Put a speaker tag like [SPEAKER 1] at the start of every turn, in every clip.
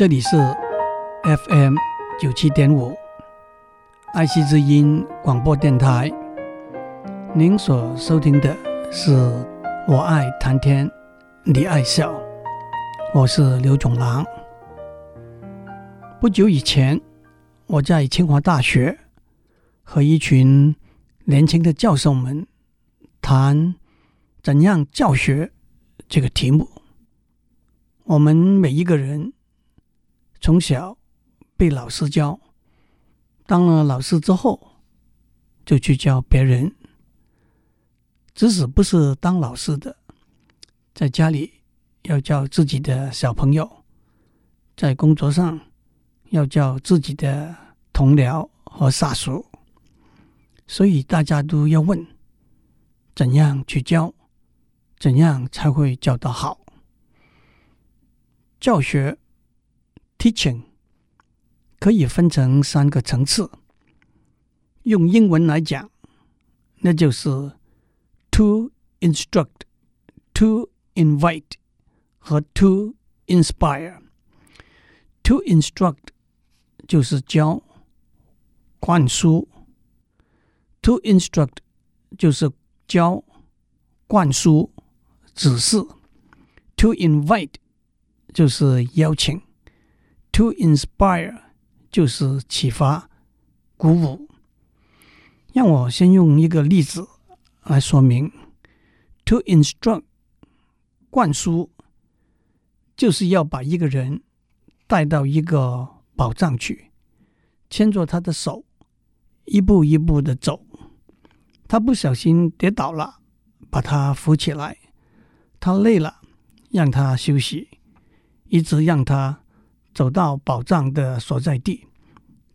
[SPEAKER 1] 这里是 FM 九七点五，爱惜之音广播电台。您所收听的是《我爱谈天，你爱笑》，我是刘总郎。不久以前，我在清华大学和一群年轻的教授们谈“怎样教学”这个题目。我们每一个人从小被老师教，当了老师之后，就去教别人。即使不是当老师的，在家里要教自己的小朋友，在工作上要教自己的同僚和下属，所以大家都要问：怎样去教？怎样才会教得好？教学 （teaching） 可以分成三个层次，用英文来讲，那就是。To instruct, to invite 和 to inspire。To instruct 就是教、灌输；to instruct 就是教、灌输、指示；to invite 就是邀请；to inspire 就是启发、鼓舞。让我先用一个例子。来说明，to instruct 灌输就是要把一个人带到一个宝藏去，牵着他的手，一步一步的走。他不小心跌倒了，把他扶起来；他累了，让他休息，一直让他走到宝藏的所在地，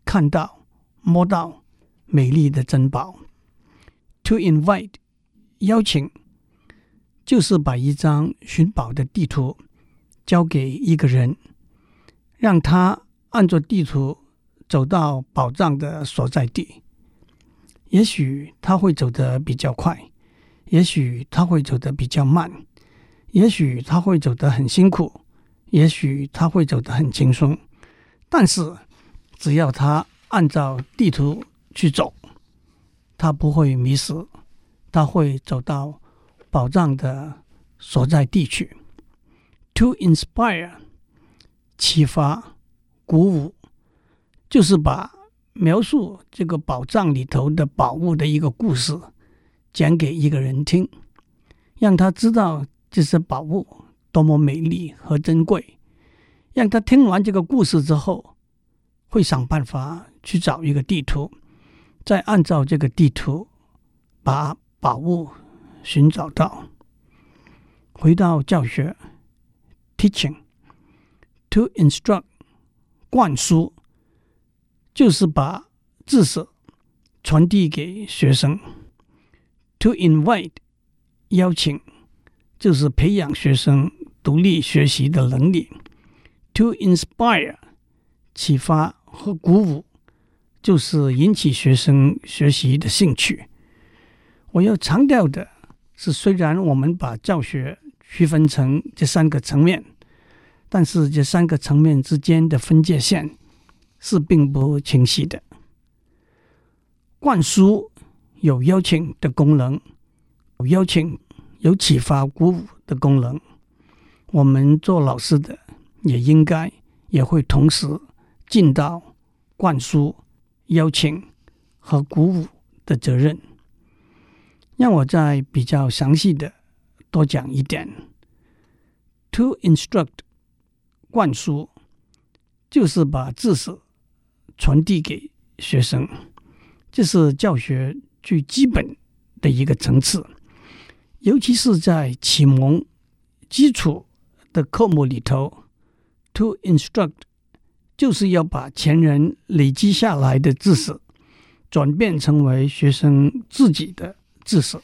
[SPEAKER 1] 看到、摸到美丽的珍宝。To invite，邀请，就是把一张寻宝的地图交给一个人，让他按着地图走到宝藏的所在地。也许他会走得比较快，也许他会走得比较慢，也许他会走得很辛苦，也许他会走得很轻松。但是，只要他按照地图去走，他不会迷失，他会走到宝藏的所在地去。To inspire，启发、鼓舞，就是把描述这个宝藏里头的宝物的一个故事讲给一个人听，让他知道这些宝物多么美丽和珍贵，让他听完这个故事之后，会想办法去找一个地图。再按照这个地图把宝物寻找到。回到教学，teaching，to instruct，灌输，就是把知识传递给学生；to invite，邀请，就是培养学生独立学习的能力；to inspire，启发和鼓舞。就是引起学生学习的兴趣。我要强调的是，虽然我们把教学区分成这三个层面，但是这三个层面之间的分界线是并不清晰的。灌输有邀请的功能，有邀请、有启发、鼓舞的功能。我们做老师的也应该也会同时尽到灌输。邀请和鼓舞的责任，让我再比较详细的多讲一点。To instruct，灌输，就是把知识传递给学生，这是教学最基本的一个层次，尤其是在启蒙基础的科目里头。To instruct。就是要把前人累积下来的知识转变成为学生自己的知识，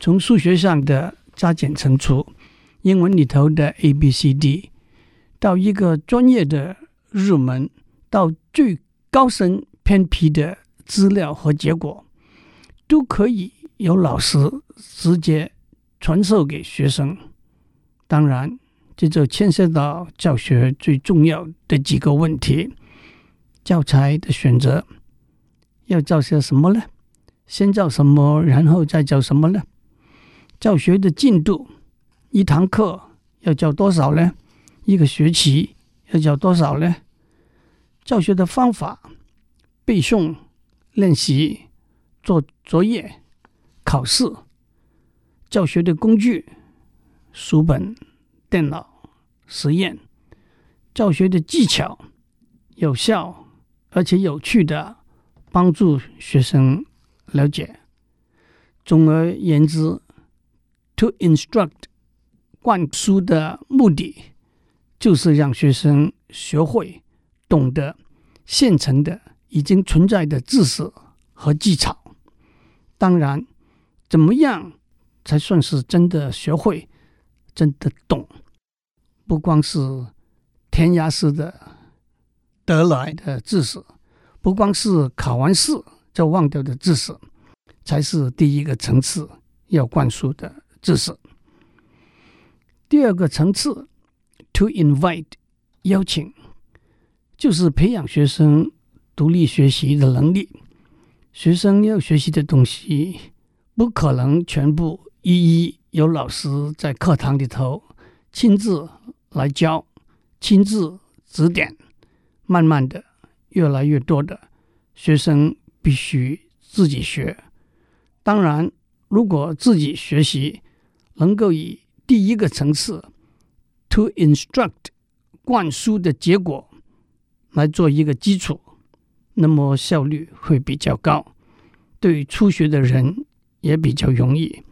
[SPEAKER 1] 从数学上的加减乘除、英文里头的 A B C D，到一个专业的入门，到最高深偏僻的资料和结果，都可以由老师直接传授给学生。当然，这就牵涉到教学最重要的几个问题：教材的选择，要教些什么呢？先教什么，然后再教什么呢？教学的进度，一堂课要教多少呢？一个学期要教多少呢？教学的方法，背诵、练习、做作业、考试。教学的工具，书本、电脑、实验。教学的技巧，有效而且有趣的帮助学生。了解，总而言之，to instruct 灌输的目的就是让学生学会、懂得现成的、已经存在的知识和技巧。当然，怎么样才算是真的学会、真的懂？不光是填鸭式的得来的知识，不光是考完试。就忘掉的知识，才是第一个层次要灌输的知识。第二个层次，to invite 邀请，就是培养学生独立学习的能力。学生要学习的东西，不可能全部一一有老师在课堂里头亲自来教、亲自指点。慢慢的，越来越多的学生。必须自己学。当然，如果自己学习能够以第一个层次 to instruct 灌输的结果来做一个基础，那么效率会比较高，对于初学的人也比较容易。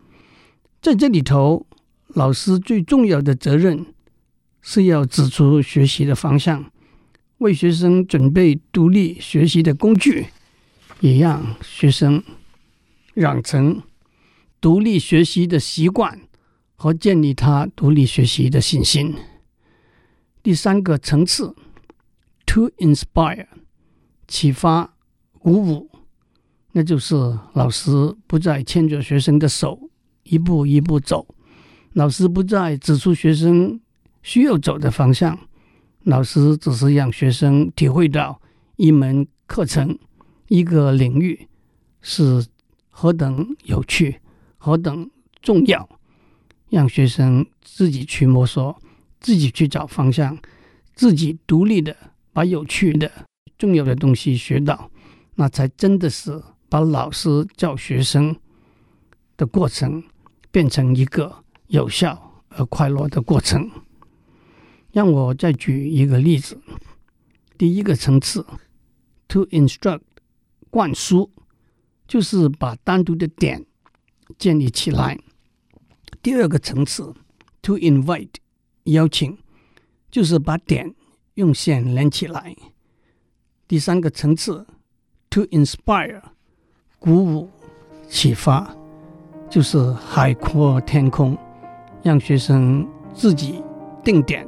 [SPEAKER 1] 在这里头，老师最重要的责任是要指出学习的方向，为学生准备独立学习的工具。也让学生养成独立学习的习惯和建立他独立学习的信心。第三个层次，to inspire，启发、鼓舞，那就是老师不再牵着学生的手一步一步走，老师不再指出学生需要走的方向，老师只是让学生体会到一门课程。一个领域是何等有趣，何等重要，让学生自己去摸索，自己去找方向，自己独立的把有趣的、重要的东西学到，那才真的是把老师教学生的过程变成一个有效而快乐的过程。让我再举一个例子，第一个层次，to instruct。灌输就是把单独的点建立起来。第二个层次，to invite 邀请，就是把点用线连起来。第三个层次，to inspire 鼓舞启发，就是海阔天空，让学生自己定点，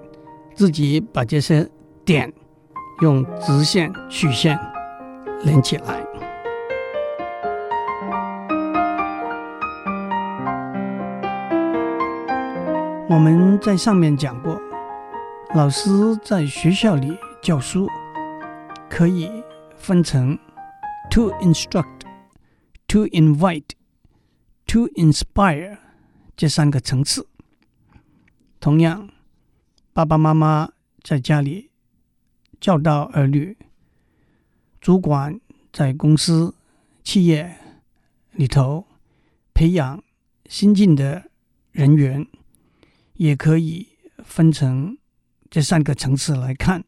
[SPEAKER 1] 自己把这些点用直线、曲线连起来。我们在上面讲过，老师在学校里教书可以分成 to instruct、to invite、to inspire 这三个层次。同样，爸爸妈妈在家里教导儿女，主管在公司、企业里头培养新进的人员。也可以分成这三个层次来看。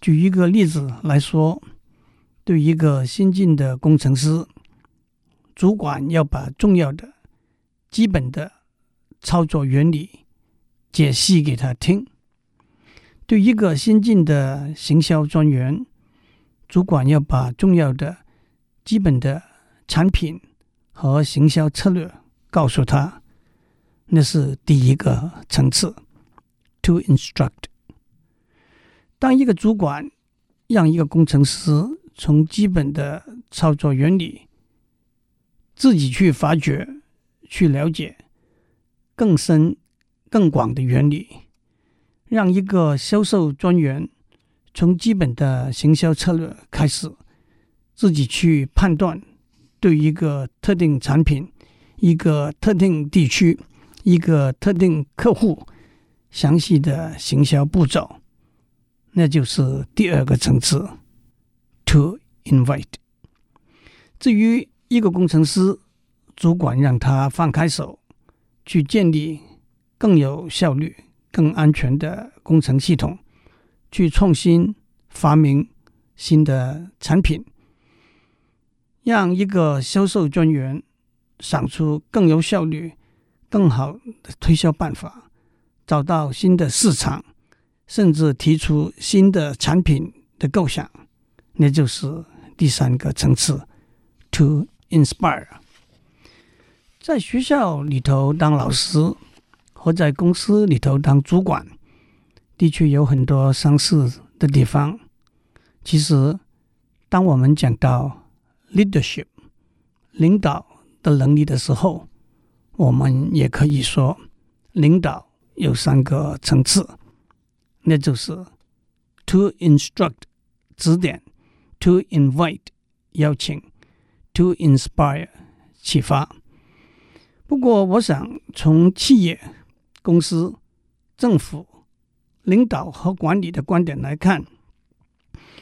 [SPEAKER 1] 举一个例子来说，对一个新进的工程师，主管要把重要的、基本的操作原理解析给他听；对一个新进的行销专员，主管要把重要的、基本的产品和行销策略告诉他。那是第一个层次，to instruct。当一个主管让一个工程师从基本的操作原理自己去发掘、去了解更深、更广的原理，让一个销售专员从基本的行销策略开始，自己去判断对一个特定产品、一个特定地区、一个特定客户详细的行销步骤，那就是第二个层次，to invite。至于一个工程师，主管让他放开手，去建立更有效率、更安全的工程系统，去创新发明新的产品，让一个销售专员想出更有效率、更好的推销办法，找到新的市场，甚至提出新的产品的构想，那就是第三个层次，to inspire。在学校里头当老师，或在公司里头当主管，的确有很多相似的地方。其实，当我们讲到 leadership 领导的能力的时候，我们也可以说，领导有三个层次，那就是 to instruct 指点，to invite 邀请，to inspire 启发。不过，我想从企业、公司、政府领导和管理的观点来看，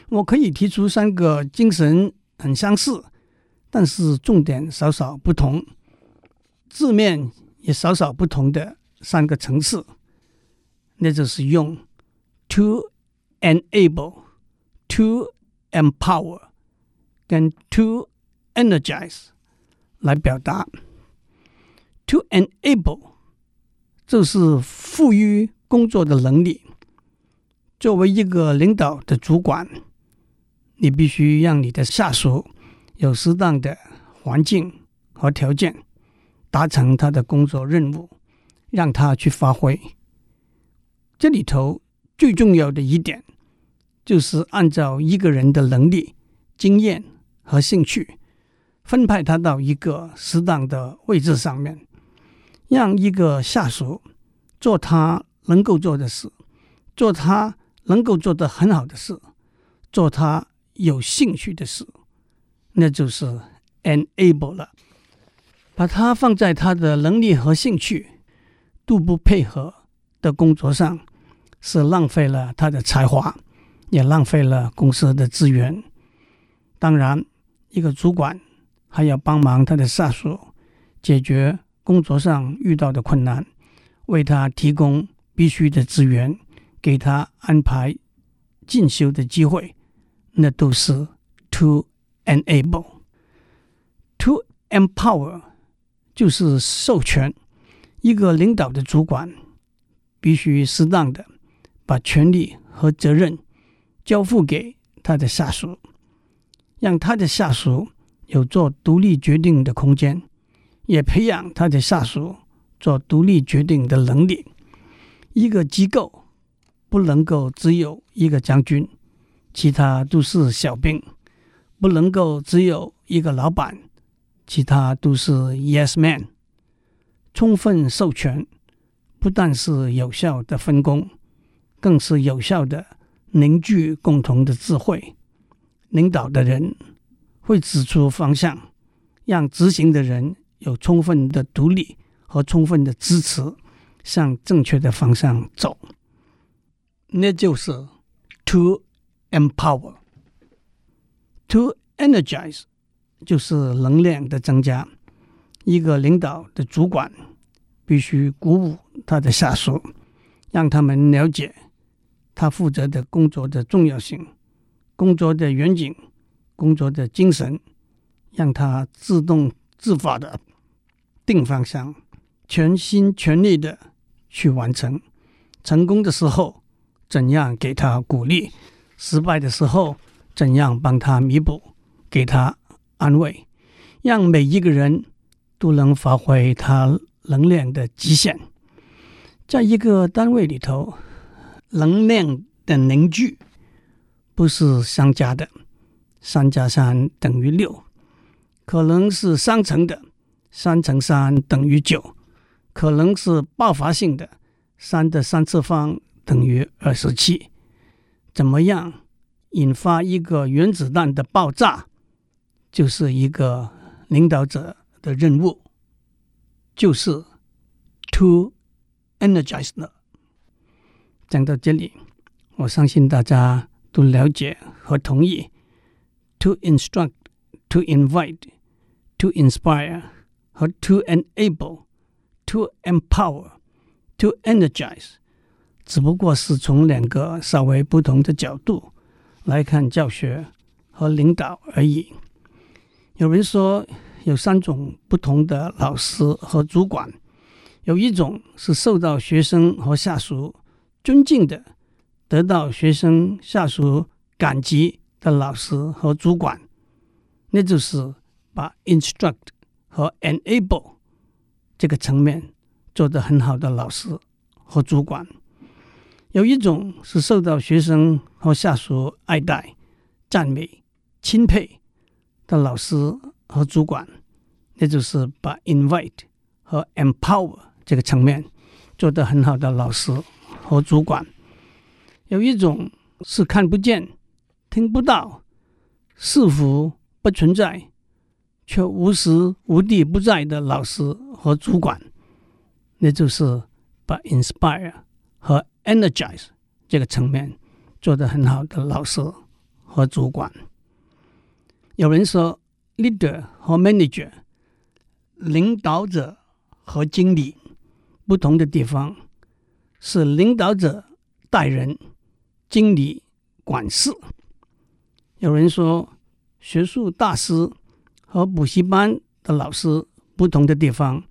[SPEAKER 1] 我可以提出三个精神很相似，但是重点少少不同，字面也少少不同的三个层次，那就是用 to enable、to empower 跟 to energize 来表达。To enable 就是赋予工作的能力。作为一个领导的主管，你必须让你的下属有适当的环境和条件，达成他的工作任务，让他去发挥。这里头最重要的一点，就是按照一个人的能力、经验和兴趣，分派他到一个适当的位置上面。让一个下属做他能够做的事，做他能够做得很好的事，做他有兴趣的事，那就是 enable 了。把他放在他的能力和兴趣都不配合的工作上，是浪费了他的才华，也浪费了公司的资源。当然，一个主管还要帮忙他的下属解决。工作上遇到的困难，为他提供必须的资源，给他安排进修的机会，那都是 to enable。to empower 就是授权。一个领导的主管必须适当的把权力和责任交付给他的下属，让他的下属有做独立决定的空间。也培养他的下属做独立决定的能力。一个机构不能够只有一个将军，其他都是小兵；不能够只有一个老板，其他都是 yes man。充分授权不但是有效的分工，更是有效的凝聚共同的智慧。领导的人会指出方向，让执行的人。有充分的独立和充分的支持，向正确的方向走，那就是 to empower。to energize 就是能量的增加。一个领导的主管必须鼓舞他的下属，让他们了解他负责的工作的重要性、工作的远景、工作的精神，让他自动自发的。定方向，全心全力的去完成。成功的时候，怎样给他鼓励；失败的时候，怎样帮他弥补，给他安慰，让每一个人都能发挥他能量的极限。在一个单位里头，能量的凝聚不是相加的，三加三等于六，可能是三乘的。三乘三等于九，可能是爆发性的，三的三次方等于二十七。怎么样引发一个原子弹的爆炸，就是一个领导者的任务，就是 to energize 呢。讲到这里，我相信大家都了解和同意：to instruct、to invite、to inspire 和 to enable、to empower、to energize。只不过是从两个稍微不同的角度来看教学和领导而已。有人说有三种不同的老师和主管，有一种是受到学生和下属尊敬的，得到学生下属感激的老师和主管，那就是把 instruct 和 enable 这个层面做得很好的老师和主管。有一种是受到学生和下属爱戴、赞美、钦佩的老师和主管，那就是把 invite 和 empower 这个层面做得很好的老师和主管。有一种是看不见、听不到、似乎不存在，却无时无地不在的老师和主管，那就是把 inspire 和 Energize 这个层面做得很好的老师和主管。有人说，leader 和 manager 领导者和经理不同的地方是领导者带人，经理管事。有人说，学术大师和补习班的老师不同的地方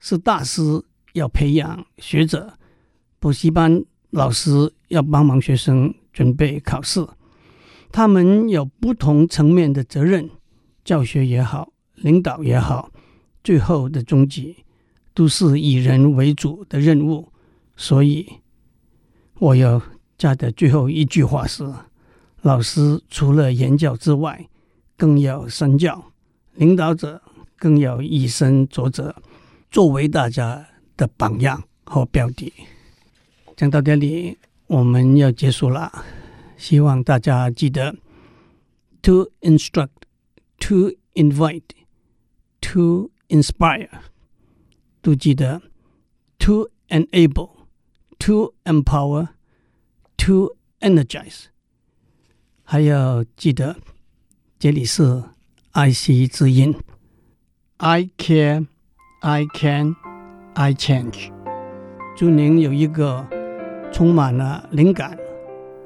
[SPEAKER 1] 是大师要培养学者，补习班。老师要帮忙学生准备考试，他们有不同层面的责任，教学也好，领导也好，最后的终极都是以人为主的任务。所以，我要加的最后一句话是：老师除了言教之外，更要身教；领导者更要以身作则，作为大家的榜样和标的。讲到这里，我们要结束了。希望大家记得：to instruct, to invite, to inspire。都记得：to enable, to empower, to energize。还要记得，这里是爱惜之音。I care, I can, I change。祝您有一个。充满了灵感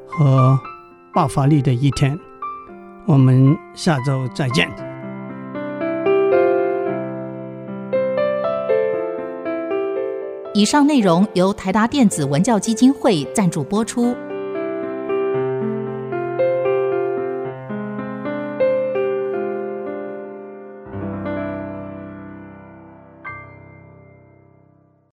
[SPEAKER 1] 和爆发力的一天，我们下周再见。
[SPEAKER 2] 以上内容由台达电子文教基金会赞助播出。